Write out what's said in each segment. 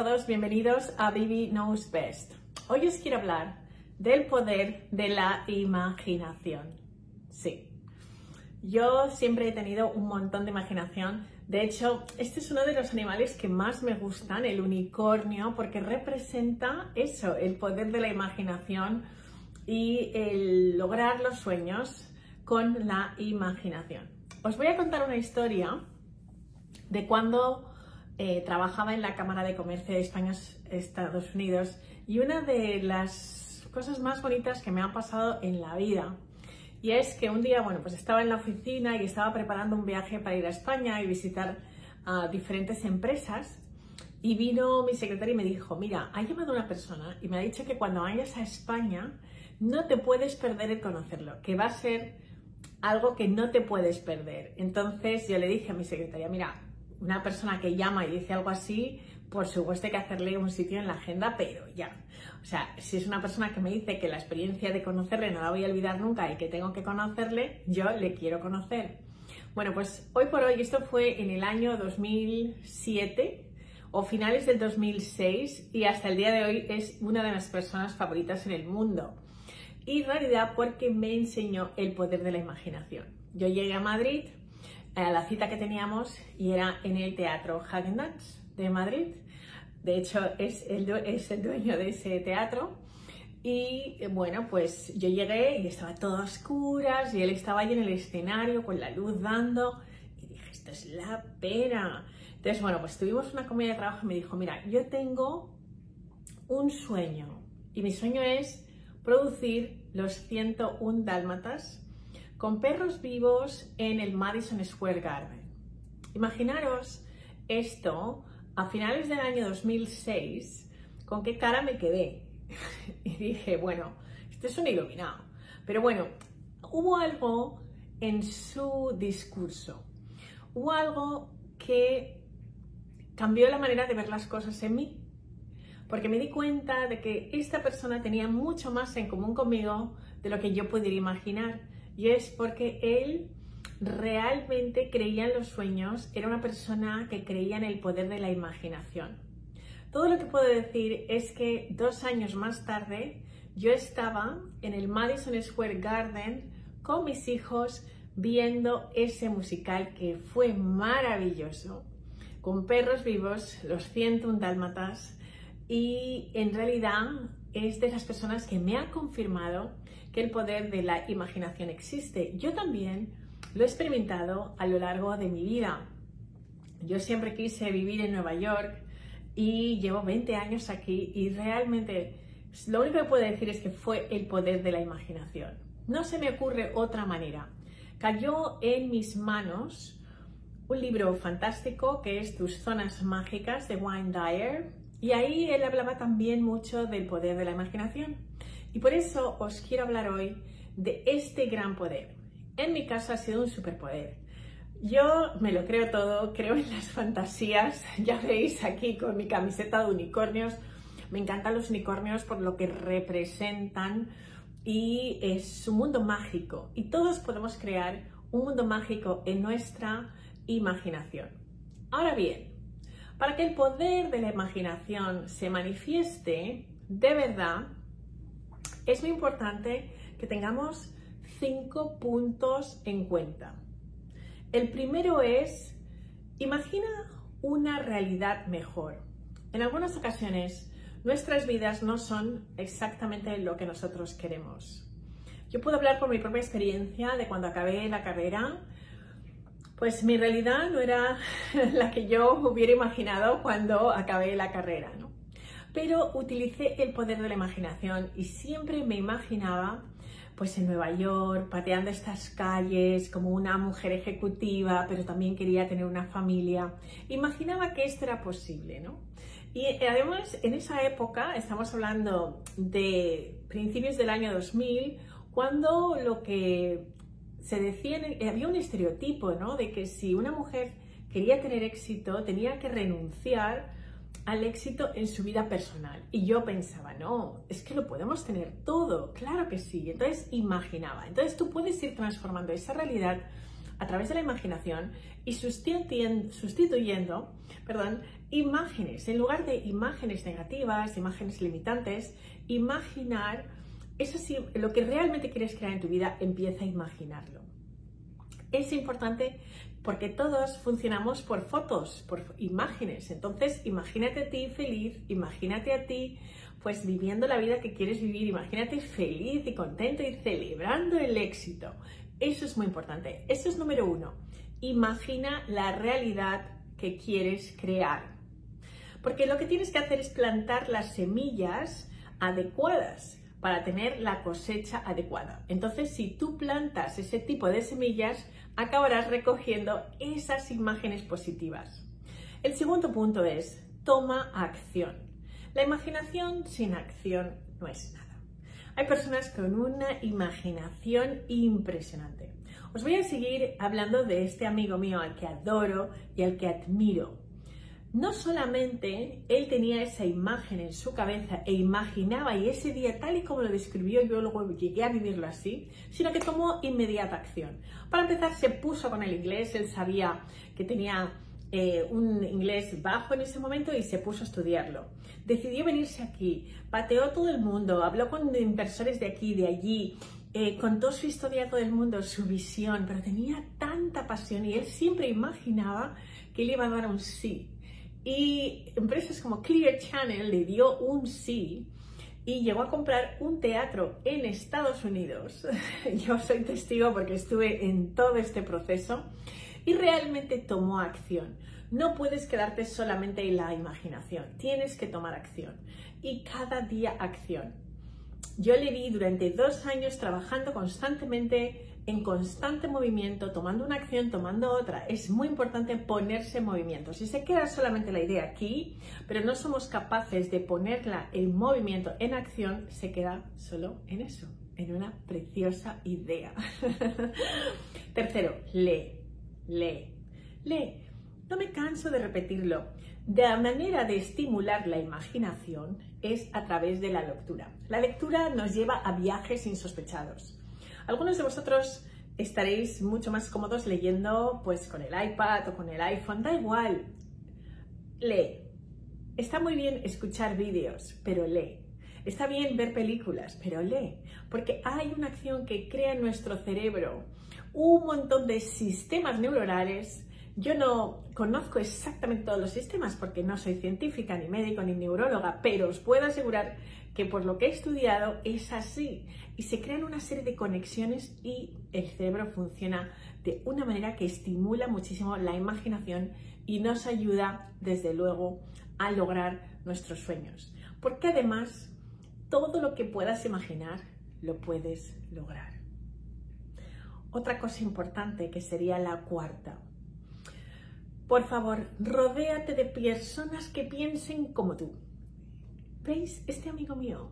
Todos, bienvenidos a Bibi Knows Best. Hoy os quiero hablar del poder de la imaginación. Sí, yo siempre he tenido un montón de imaginación. De hecho, este es uno de los animales que más me gustan, el unicornio, porque representa eso, el poder de la imaginación y el lograr los sueños con la imaginación. Os voy a contar una historia de cuando eh, trabajaba en la Cámara de Comercio de España, Estados Unidos, y una de las cosas más bonitas que me han pasado en la vida, y es que un día, bueno, pues estaba en la oficina y estaba preparando un viaje para ir a España y visitar a diferentes empresas, y vino mi secretaria y me dijo, mira, ha llamado una persona y me ha dicho que cuando vayas a España no te puedes perder el conocerlo, que va a ser algo que no te puedes perder. Entonces yo le dije a mi secretaria, mira, una persona que llama y dice algo así, por supuesto hay que hacerle un sitio en la agenda, pero ya. O sea, si es una persona que me dice que la experiencia de conocerle no la voy a olvidar nunca y que tengo que conocerle, yo le quiero conocer. Bueno, pues hoy por hoy, esto fue en el año 2007 o finales del 2006 y hasta el día de hoy es una de mis personas favoritas en el mundo. Y en realidad porque me enseñó el poder de la imaginación. Yo llegué a Madrid, a la cita que teníamos y era en el Teatro Häagen-Dazs de Madrid. De hecho, es el, es el dueño de ese teatro. Y bueno, pues yo llegué y estaba todo a oscuras y él estaba ahí en el escenario con la luz dando y dije, esto es la pena. Entonces, bueno, pues tuvimos una comida de trabajo y me dijo, mira, yo tengo un sueño y mi sueño es producir los 101 dálmatas con perros vivos en el Madison Square Garden. Imaginaros esto a finales del año 2006, con qué cara me quedé. y dije, bueno, este es un iluminado. Pero bueno, hubo algo en su discurso, hubo algo que cambió la manera de ver las cosas en mí, porque me di cuenta de que esta persona tenía mucho más en común conmigo de lo que yo pudiera imaginar y es porque él realmente creía en los sueños, era una persona que creía en el poder de la imaginación. Todo lo que puedo decir es que dos años más tarde yo estaba en el Madison Square Garden con mis hijos viendo ese musical que fue maravilloso, con perros vivos, los 101 dálmatas, y en realidad es de esas personas que me ha confirmado que el poder de la imaginación existe. Yo también lo he experimentado a lo largo de mi vida. Yo siempre quise vivir en Nueva York y llevo 20 años aquí y realmente lo único que puedo decir es que fue el poder de la imaginación. No se me ocurre otra manera. Cayó en mis manos un libro fantástico que es Tus zonas mágicas de Wayne Dyer y ahí él hablaba también mucho del poder de la imaginación. Y por eso os quiero hablar hoy de este gran poder. En mi caso ha sido un superpoder. Yo me lo creo todo, creo en las fantasías. Ya veis aquí con mi camiseta de unicornios. Me encantan los unicornios por lo que representan y es un mundo mágico. Y todos podemos crear un mundo mágico en nuestra imaginación. Ahora bien, para que el poder de la imaginación se manifieste de verdad, es muy importante que tengamos cinco puntos en cuenta. El primero es, imagina una realidad mejor. En algunas ocasiones, nuestras vidas no son exactamente lo que nosotros queremos. Yo puedo hablar por mi propia experiencia de cuando acabé la carrera, pues mi realidad no era la que yo hubiera imaginado cuando acabé la carrera, ¿no? Pero utilicé el poder de la imaginación y siempre me imaginaba pues en Nueva York, pateando estas calles como una mujer ejecutiva, pero también quería tener una familia. Imaginaba que esto era posible, ¿no? Y además, en esa época, estamos hablando de principios del año 2000, cuando lo que se decía, había un estereotipo, ¿no? De que si una mujer quería tener éxito, tenía que renunciar al éxito en su vida personal. Y yo pensaba, no, es que lo podemos tener todo, claro que sí. Entonces imaginaba. Entonces tú puedes ir transformando esa realidad a través de la imaginación y sustituyendo, perdón, imágenes. En lugar de imágenes negativas, imágenes limitantes, imaginar es así, lo que realmente quieres crear en tu vida, empieza a imaginarlo. Es importante porque todos funcionamos por fotos, por imágenes. Entonces, imagínate a ti feliz, imagínate a ti pues viviendo la vida que quieres vivir, imagínate feliz y contento y celebrando el éxito. Eso es muy importante. Eso es número uno. Imagina la realidad que quieres crear. Porque lo que tienes que hacer es plantar las semillas adecuadas para tener la cosecha adecuada. Entonces, si tú plantas ese tipo de semillas, acabarás recogiendo esas imágenes positivas. El segundo punto es, toma acción. La imaginación sin acción no es nada. Hay personas con una imaginación impresionante. Os voy a seguir hablando de este amigo mío al que adoro y al que admiro no solamente él tenía esa imagen en su cabeza e imaginaba y ese día tal y como lo describió yo luego llegué a vivirlo así, sino que tomó inmediata acción. Para empezar se puso con el inglés, él sabía que tenía eh, un inglés bajo en ese momento y se puso a estudiarlo. Decidió venirse aquí, pateó todo el mundo, habló con inversores de aquí, de allí, eh, contó su historia a todo el mundo, su visión, pero tenía tanta pasión y él siempre imaginaba que él iba a dar un sí y empresas como Clear Channel le dio un sí y llegó a comprar un teatro en Estados Unidos. Yo soy testigo porque estuve en todo este proceso y realmente tomó acción. No puedes quedarte solamente en la imaginación, tienes que tomar acción y cada día acción. Yo le vi durante dos años trabajando constantemente en constante movimiento, tomando una acción, tomando otra. Es muy importante ponerse en movimiento. Si se queda solamente la idea aquí, pero no somos capaces de ponerla en movimiento, en acción, se queda solo en eso, en una preciosa idea. Tercero, lee, lee, lee. No me canso de repetirlo. La manera de estimular la imaginación es a través de la lectura. La lectura nos lleva a viajes insospechados. Algunos de vosotros estaréis mucho más cómodos leyendo pues con el iPad o con el iPhone, da igual. Lee. Está muy bien escuchar vídeos, pero lee. Está bien ver películas, pero lee, porque hay una acción que crea en nuestro cerebro un montón de sistemas neuronales. Yo no conozco exactamente todos los sistemas porque no soy científica, ni médico, ni neuróloga, pero os puedo asegurar que por lo que he estudiado es así y se crean una serie de conexiones y el cerebro funciona de una manera que estimula muchísimo la imaginación y nos ayuda desde luego a lograr nuestros sueños. Porque además todo lo que puedas imaginar lo puedes lograr. Otra cosa importante que sería la cuarta. Por favor, rodéate de personas que piensen como tú ¿Veis? Este amigo mío,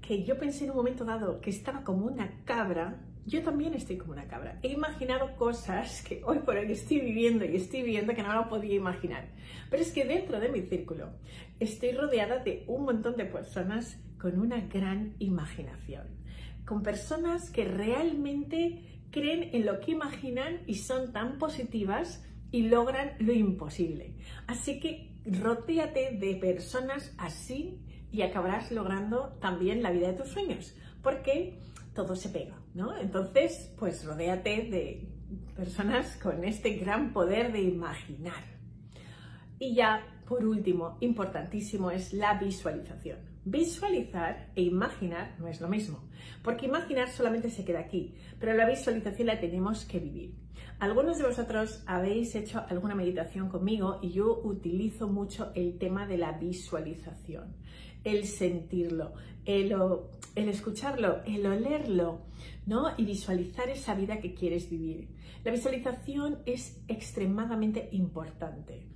que yo pensé en un momento dado que estaba como una cabra, yo también estoy como una cabra. He imaginado cosas que hoy por hoy estoy viviendo y estoy viviendo que no lo podía imaginar. Pero es que dentro de mi círculo estoy rodeada de un montón de personas con una gran imaginación. Con personas que realmente creen en lo que imaginan y son tan positivas y logran lo imposible. Así que rodéate de personas así y acabarás logrando también la vida de tus sueños, porque todo se pega, ¿no? Entonces, pues rodéate de personas con este gran poder de imaginar. Y ya, por último, importantísimo es la visualización. Visualizar e imaginar no es lo mismo, porque imaginar solamente se queda aquí, pero la visualización la tenemos que vivir. Algunos de vosotros habéis hecho alguna meditación conmigo y yo utilizo mucho el tema de la visualización el sentirlo, el, escucharlo, el olerlo, ¿no? Y visualizar esa vida que quieres vivir. La visualización es extremadamente importante.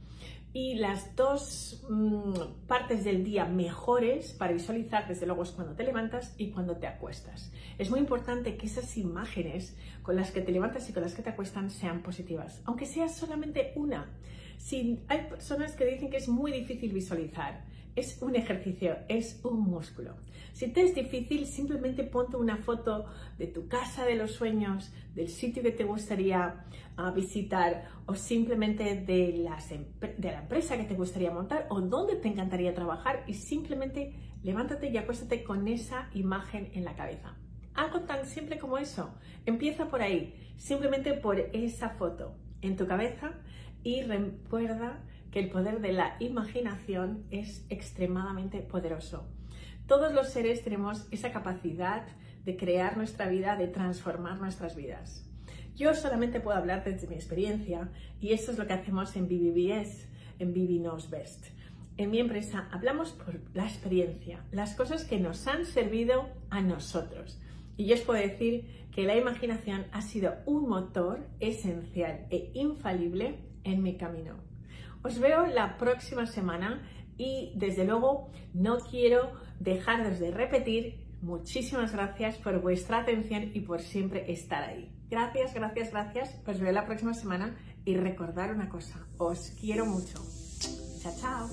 Y las dos mm, partes del día mejores para visualizar, desde luego, es cuando te levantas y cuando te acuestas. Es muy importante que esas imágenes con las que te levantas y con las que te acuestan sean positivas, aunque sea solamente una. Si hay personas que dicen que es muy difícil visualizar, es un ejercicio, es un músculo. Si te es difícil, simplemente ponte una foto de tu casa de los sueños, del sitio que te gustaría ah, visitar o simplemente de, de la empresa que te gustaría montar o donde te encantaría trabajar y simplemente levántate y acuéstate con esa imagen en la cabeza. Algo tan simple como eso. Empieza por ahí, simplemente por esa foto en tu cabeza y recuerda que el poder de la imaginación es extremadamente poderoso. Todos los seres tenemos esa capacidad de crear nuestra vida, de transformar nuestras vidas. Yo solamente puedo hablar desde mi experiencia y esto es lo que hacemos en BBBS, en BB Knows Best. En mi empresa hablamos por la experiencia, las cosas que nos han servido a nosotros. Y yo os puedo decir que la imaginación ha sido un motor esencial e infalible en mi camino. Os veo la próxima semana y desde luego no quiero dejaros de repetir muchísimas gracias por vuestra atención y por siempre estar ahí. Gracias, gracias, gracias. Os veo la próxima semana y recordar una cosa, os quiero mucho. Chao, chao.